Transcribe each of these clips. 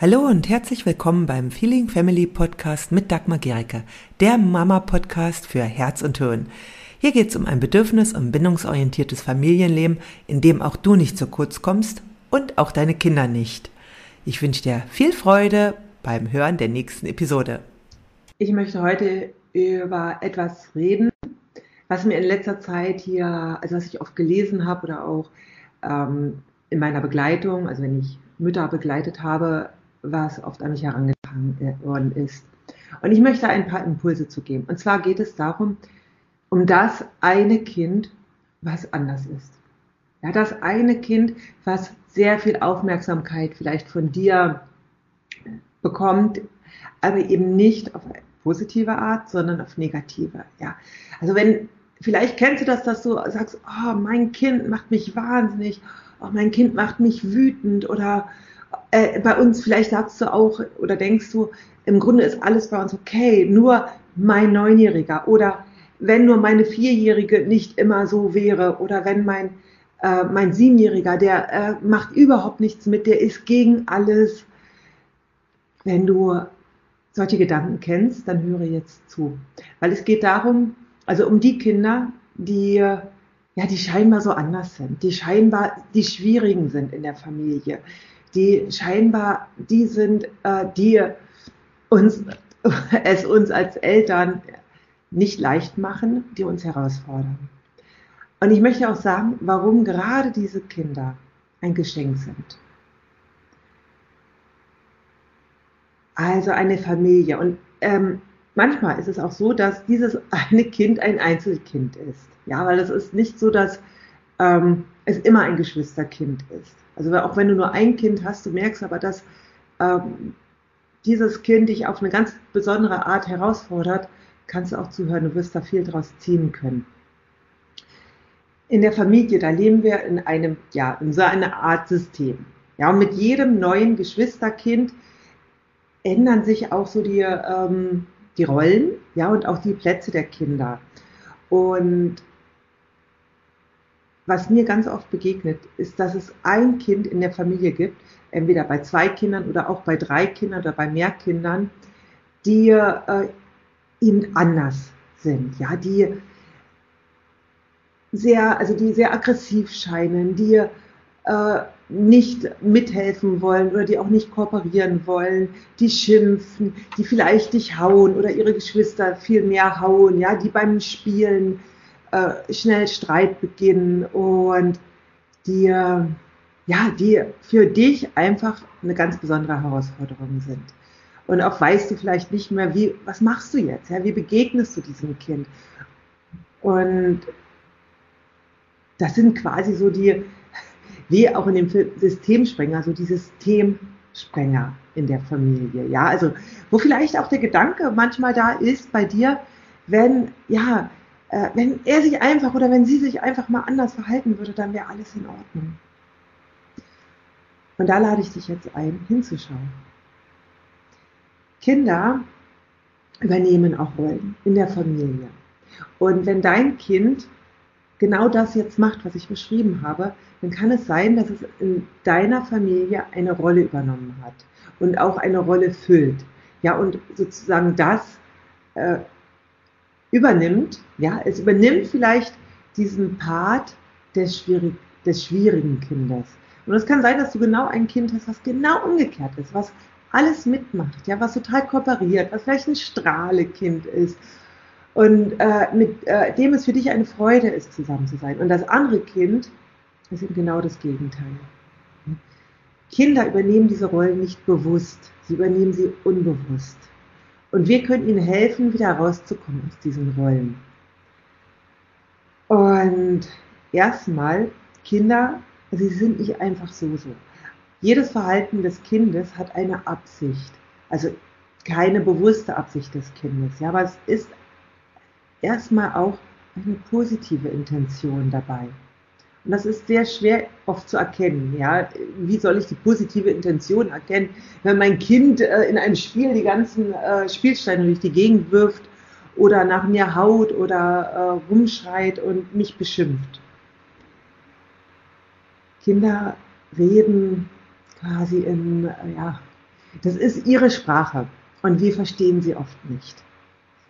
Hallo und herzlich willkommen beim Feeling Family Podcast mit Dagmar Gericke, der Mama-Podcast für Herz und Hirn. Hier geht es um ein bedürfnis- und bindungsorientiertes Familienleben, in dem auch du nicht zu kurz kommst und auch deine Kinder nicht. Ich wünsche dir viel Freude beim Hören der nächsten Episode. Ich möchte heute über etwas reden, was mir in letzter Zeit hier, also was ich oft gelesen habe oder auch ähm, in meiner Begleitung, also wenn ich Mütter begleitet habe, was oft an mich herangetragen worden ist. Und ich möchte ein paar Impulse zu geben. Und zwar geht es darum, um das eine Kind, was anders ist. Ja, das eine Kind, was sehr viel Aufmerksamkeit vielleicht von dir bekommt, aber eben nicht auf positive Art, sondern auf negative. Ja, also wenn vielleicht kennst du das, dass du sagst, oh, mein Kind macht mich wahnsinnig, oh, mein Kind macht mich wütend oder äh, bei uns, vielleicht sagst du auch oder denkst du, im Grunde ist alles bei uns okay, nur mein Neunjähriger oder wenn nur meine Vierjährige nicht immer so wäre oder wenn mein, äh, mein Siebenjähriger, der äh, macht überhaupt nichts mit, der ist gegen alles. Wenn du solche Gedanken kennst, dann höre jetzt zu. Weil es geht darum, also um die Kinder, die, ja, die scheinbar so anders sind, die scheinbar die Schwierigen sind in der Familie, die scheinbar die sind, äh, die uns, es uns als Eltern nicht leicht machen, die uns herausfordern. Und ich möchte auch sagen, warum gerade diese Kinder ein Geschenk sind. Also eine Familie. Und ähm, manchmal ist es auch so, dass dieses eine Kind ein Einzelkind ist. Ja, weil es ist nicht so, dass ähm, es immer ein Geschwisterkind ist. Also auch wenn du nur ein Kind hast, du merkst aber, dass ähm, dieses Kind dich auf eine ganz besondere Art herausfordert, kannst du auch zuhören, du wirst da viel draus ziehen können. In der Familie, da leben wir in einem, ja, in so einer Art System. Ja, und mit jedem neuen Geschwisterkind ändern sich auch so die, ähm, die Rollen, ja, und auch die Plätze der Kinder. Und was mir ganz oft begegnet, ist, dass es ein Kind in der Familie gibt, entweder bei zwei Kindern oder auch bei drei Kindern oder bei mehr Kindern, die äh, anders sind, ja, die sehr, also die sehr aggressiv scheinen, die äh, nicht mithelfen wollen oder die auch nicht kooperieren wollen, die schimpfen, die vielleicht dich hauen oder ihre Geschwister viel mehr hauen, ja, die beim Spielen äh, schnell Streit beginnen und die, ja, die für dich einfach eine ganz besondere Herausforderung sind. Und auch weißt du vielleicht nicht mehr, wie, was machst du jetzt? Ja? Wie begegnest du diesem Kind? Und das sind quasi so die, wie auch in dem Systemsprenger, so die Systemsprenger in der Familie. Ja, also, wo vielleicht auch der Gedanke manchmal da ist bei dir, wenn, ja, äh, wenn er sich einfach oder wenn sie sich einfach mal anders verhalten würde, dann wäre alles in Ordnung. Und da lade ich dich jetzt ein, hinzuschauen. Kinder übernehmen auch Rollen in der Familie. Und wenn dein Kind genau das jetzt macht, was ich beschrieben habe, dann kann es sein, dass es in deiner Familie eine Rolle übernommen hat und auch eine Rolle füllt. Ja, und sozusagen das äh, übernimmt, ja, es übernimmt vielleicht diesen Part des, schwierig, des schwierigen Kindes. Und es kann sein, dass du genau ein Kind hast, was genau umgekehrt ist, was alles mitmacht, ja, was total kooperiert, was vielleicht ein Strahlekind ist und äh, mit äh, dem es für dich eine Freude ist, zusammen zu sein. Und das andere Kind ist eben genau das Gegenteil. Kinder übernehmen diese Rollen nicht bewusst, sie übernehmen sie unbewusst. Und wir können ihnen helfen, wieder rauszukommen aus diesen Rollen. Und erstmal, Kinder, sie sind nicht einfach so so. Jedes Verhalten des Kindes hat eine Absicht. Also keine bewusste Absicht des Kindes. Ja, aber es ist erstmal auch eine positive Intention dabei. Und das ist sehr schwer oft zu erkennen. Ja, wie soll ich die positive Intention erkennen, wenn mein Kind äh, in einem Spiel die ganzen äh, Spielsteine durch die Gegend wirft oder nach mir haut oder äh, rumschreit und mich beschimpft? Kinder reden quasi in, äh, ja, Das ist ihre Sprache und wir verstehen sie oft nicht.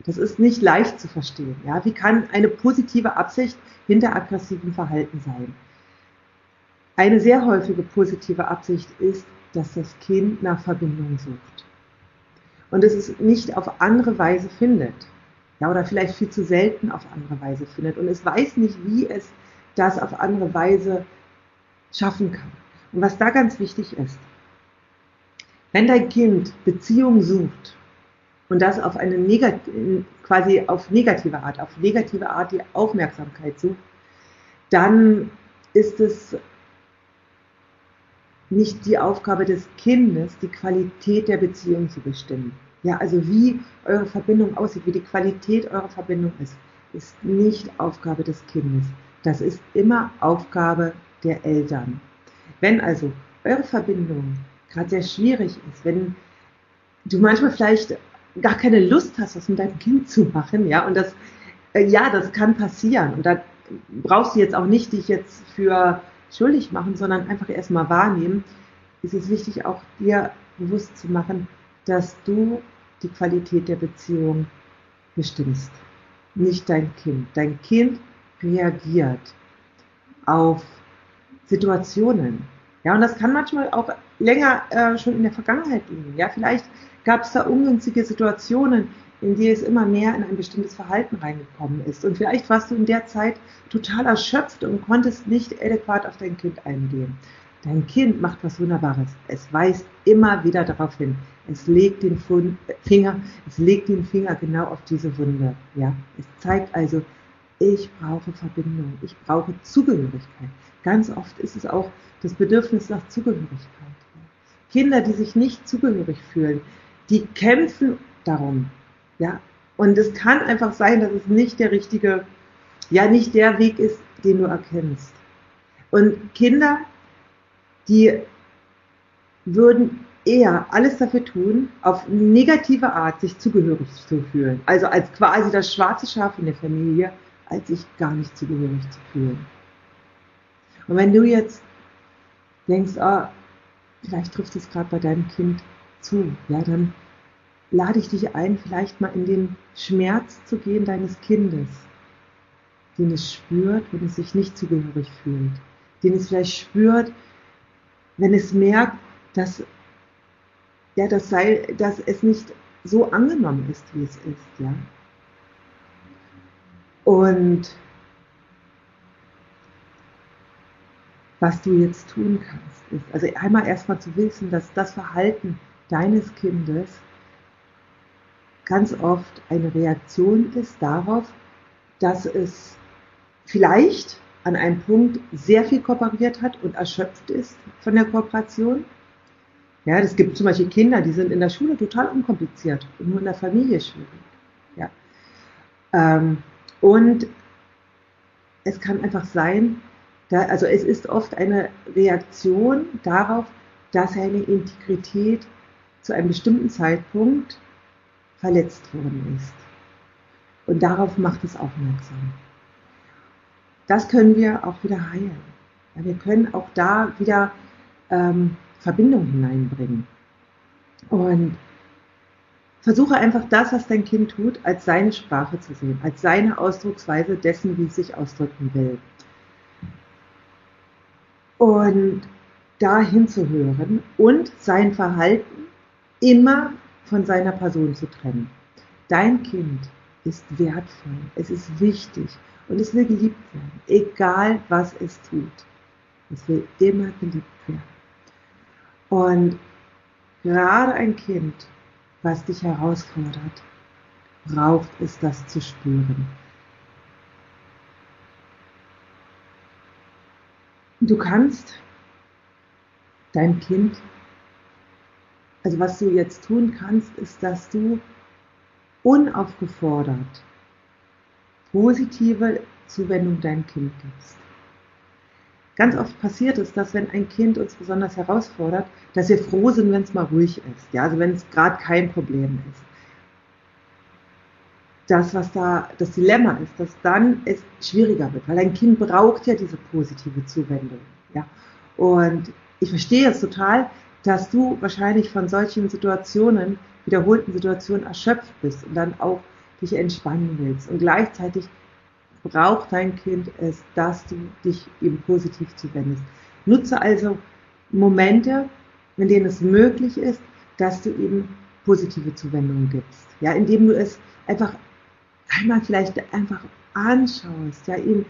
Das ist nicht leicht zu verstehen. Ja? Wie kann eine positive Absicht hinter aggressivem Verhalten sein? Eine sehr häufige positive Absicht ist, dass das Kind nach Verbindung sucht und es es nicht auf andere Weise findet. Ja, oder vielleicht viel zu selten auf andere Weise findet und es weiß nicht, wie es das auf andere Weise schaffen kann. Und was da ganz wichtig ist, wenn dein Kind Beziehung sucht und das auf eine negat quasi auf negative Art, auf negative Art die Aufmerksamkeit sucht, dann ist es nicht die Aufgabe des Kindes, die Qualität der Beziehung zu bestimmen. Ja, also wie eure Verbindung aussieht, wie die Qualität eurer Verbindung ist, ist nicht Aufgabe des Kindes. Das ist immer Aufgabe der Eltern. Wenn also eure Verbindung gerade sehr schwierig ist, wenn du manchmal vielleicht gar keine Lust hast, was mit deinem Kind zu machen, ja, und das, äh, ja, das kann passieren. Und da brauchst du jetzt auch nicht dich jetzt für schuldig machen, sondern einfach erstmal wahrnehmen, ist es wichtig, auch dir bewusst zu machen, dass du die Qualität der Beziehung bestimmst, nicht dein Kind. Dein Kind reagiert auf Situationen. Ja, und das kann manchmal auch länger äh, schon in der Vergangenheit liegen. Ja, vielleicht gab es da ungünstige Situationen, in die es immer mehr in ein bestimmtes Verhalten reingekommen ist. Und vielleicht warst du in der Zeit total erschöpft und konntest nicht adäquat auf dein Kind eingehen. Dein Kind macht was Wunderbares. Es weist immer wieder darauf hin. Es legt den Finger, es legt den Finger genau auf diese Wunde. Ja, es zeigt also, ich brauche Verbindung, ich brauche Zugehörigkeit. Ganz oft ist es auch das Bedürfnis nach Zugehörigkeit. Kinder, die sich nicht zugehörig fühlen, die kämpfen darum. Ja, und es kann einfach sein, dass es nicht der richtige, ja, nicht der Weg ist, den du erkennst. Und Kinder, die würden eher alles dafür tun, auf negative Art sich zugehörig zu fühlen. Also als quasi das schwarze Schaf in der Familie, als sich gar nicht zugehörig zu fühlen. Und wenn du jetzt denkst, ah, vielleicht trifft es gerade bei deinem Kind zu, ja, dann lade ich dich ein, vielleicht mal in den Schmerz zu gehen deines Kindes, den es spürt, wenn es sich nicht zugehörig fühlt, den es vielleicht spürt, wenn es merkt, dass, ja, das sei, dass es nicht so angenommen ist, wie es ist, ja. Und was du jetzt tun kannst, ist, also einmal erstmal zu wissen, dass das Verhalten deines Kindes ganz oft eine Reaktion ist darauf, dass es vielleicht an einem Punkt sehr viel kooperiert hat und erschöpft ist von der Kooperation. Ja, es gibt zum Beispiel Kinder, die sind in der Schule total unkompliziert und nur in der Familie schwierig. Ja. Ähm, und es kann einfach sein, da, also es ist oft eine Reaktion darauf, dass seine Integrität zu einem bestimmten Zeitpunkt verletzt worden ist. Und darauf macht es aufmerksam. Das können wir auch wieder heilen. Wir können auch da wieder ähm, Verbindung hineinbringen. Und versuche einfach das, was dein Kind tut, als seine Sprache zu sehen, als seine Ausdrucksweise dessen, wie es sich ausdrücken will und da hinzuhören und sein Verhalten immer von seiner Person zu trennen. Dein Kind ist wertvoll, es ist wichtig und es will geliebt werden, egal was es tut. Es will immer geliebt werden. Und gerade ein Kind, was dich herausfordert, braucht es das zu spüren. Du kannst dein Kind, also was du jetzt tun kannst, ist, dass du unaufgefordert positive Zuwendung deinem Kind gibst. Ganz oft passiert es, dass wenn ein Kind uns besonders herausfordert, dass wir froh sind, wenn es mal ruhig ist. Ja, also wenn es gerade kein Problem ist das, was da das Dilemma ist, dass dann es schwieriger wird, weil ein Kind braucht ja diese positive Zuwendung. Ja? Und ich verstehe es total, dass du wahrscheinlich von solchen Situationen, wiederholten Situationen erschöpft bist und dann auch dich entspannen willst. Und gleichzeitig braucht dein Kind es, dass du dich eben positiv zuwendest. Nutze also Momente, in denen es möglich ist, dass du eben positive Zuwendungen gibst. Ja, indem du es einfach einmal vielleicht einfach anschaust, ja, eben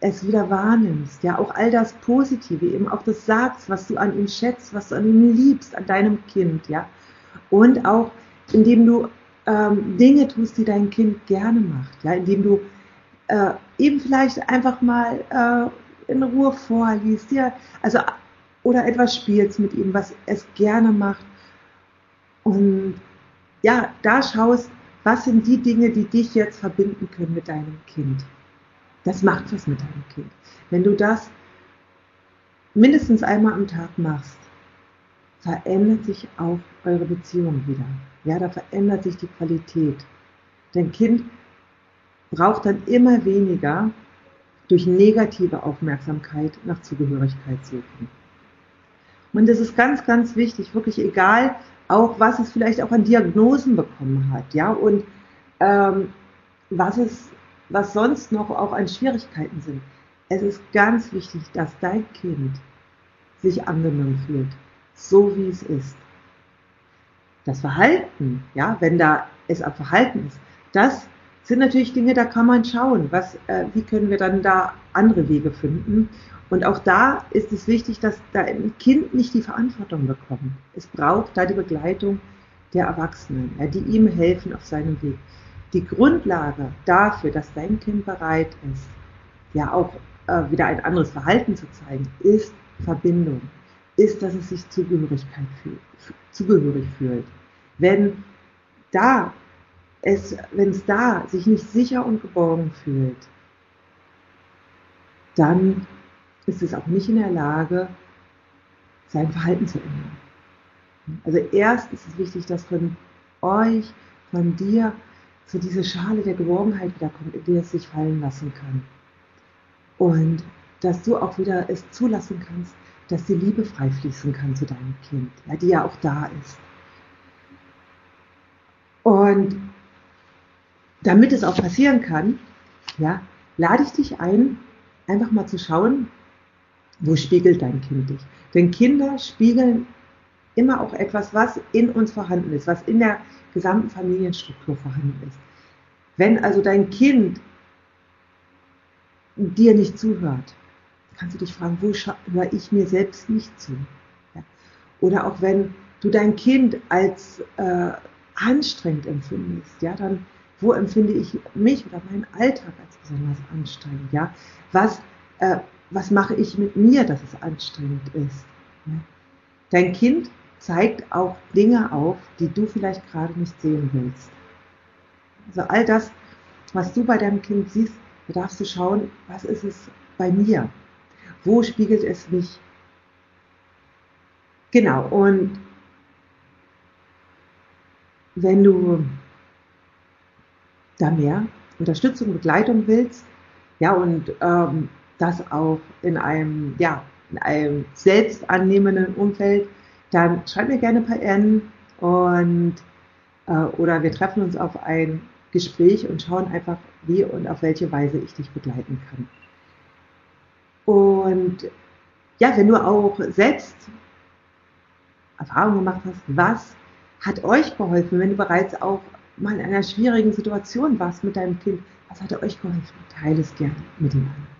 es wieder wahrnimmst, ja, auch all das Positive, eben auch das sagst, was du an ihm schätzt, was du an ihm liebst, an deinem Kind, ja, und auch indem du ähm, Dinge tust, die dein Kind gerne macht, ja, indem du äh, eben vielleicht einfach mal äh, in Ruhe vorliest, ja, also oder etwas spielst mit ihm, was es gerne macht. Und ja, da schaust, was sind die Dinge, die dich jetzt verbinden können mit deinem Kind. Das macht was mit deinem Kind. Wenn du das mindestens einmal am Tag machst, verändert sich auch eure Beziehung wieder. Ja, da verändert sich die Qualität. Dein Kind braucht dann immer weniger durch negative Aufmerksamkeit nach Zugehörigkeit suchen. Und das ist ganz, ganz wichtig, wirklich egal, auch was es vielleicht auch an Diagnosen bekommen hat, ja, und ähm, was es, was sonst noch auch an Schwierigkeiten sind. Es ist ganz wichtig, dass dein Kind sich angenommen fühlt, so wie es ist. Das Verhalten, ja, wenn da es am Verhalten ist, das sind natürlich Dinge, da kann man schauen, was, äh, wie können wir dann da andere Wege finden. Und auch da ist es wichtig, dass da ein Kind nicht die Verantwortung bekommt. Es braucht da die Begleitung der Erwachsenen, die ihm helfen auf seinem Weg. Die Grundlage dafür, dass dein Kind bereit ist, ja auch äh, wieder ein anderes Verhalten zu zeigen, ist Verbindung, ist, dass es sich Zugehörigkeit fühlt, zugehörig fühlt. Wenn da es, wenn es da sich nicht sicher und geborgen fühlt, dann ist es auch nicht in der Lage, sein Verhalten zu ändern. Also erst ist es wichtig, dass von euch, von dir, so diese Schale der Geborgenheit wiederkommt, in die es sich fallen lassen kann. Und dass du auch wieder es zulassen kannst, dass die Liebe frei fließen kann zu deinem Kind, ja, die ja auch da ist. Und damit es auch passieren kann, ja, lade ich dich ein, einfach mal zu schauen, wo spiegelt dein Kind dich? Denn Kinder spiegeln immer auch etwas, was in uns vorhanden ist, was in der gesamten Familienstruktur vorhanden ist. Wenn also dein Kind dir nicht zuhört, kannst du dich fragen, wo höre ich mir selbst nicht zu? Ja. Oder auch wenn du dein Kind als äh, anstrengend empfindest, ja, dann wo empfinde ich mich oder meinen Alltag als besonders anstrengend? Ja, was äh, was mache ich mit mir, dass es anstrengend ist? Dein Kind zeigt auch Dinge auf, die du vielleicht gerade nicht sehen willst. Also all das, was du bei deinem Kind siehst, da darfst du schauen, was ist es bei mir? Wo spiegelt es mich? Genau, und wenn du da mehr Unterstützung, Begleitung willst, ja, und ähm, das auch in einem, ja, in einem selbstannehmenden Umfeld, dann schreib mir gerne per N und äh, oder wir treffen uns auf ein Gespräch und schauen einfach, wie und auf welche Weise ich dich begleiten kann. Und ja, wenn du auch selbst Erfahrungen gemacht hast, was hat euch geholfen, wenn du bereits auch mal in einer schwierigen Situation warst mit deinem Kind, was hat euch geholfen? Teile es gerne mit dem anderen.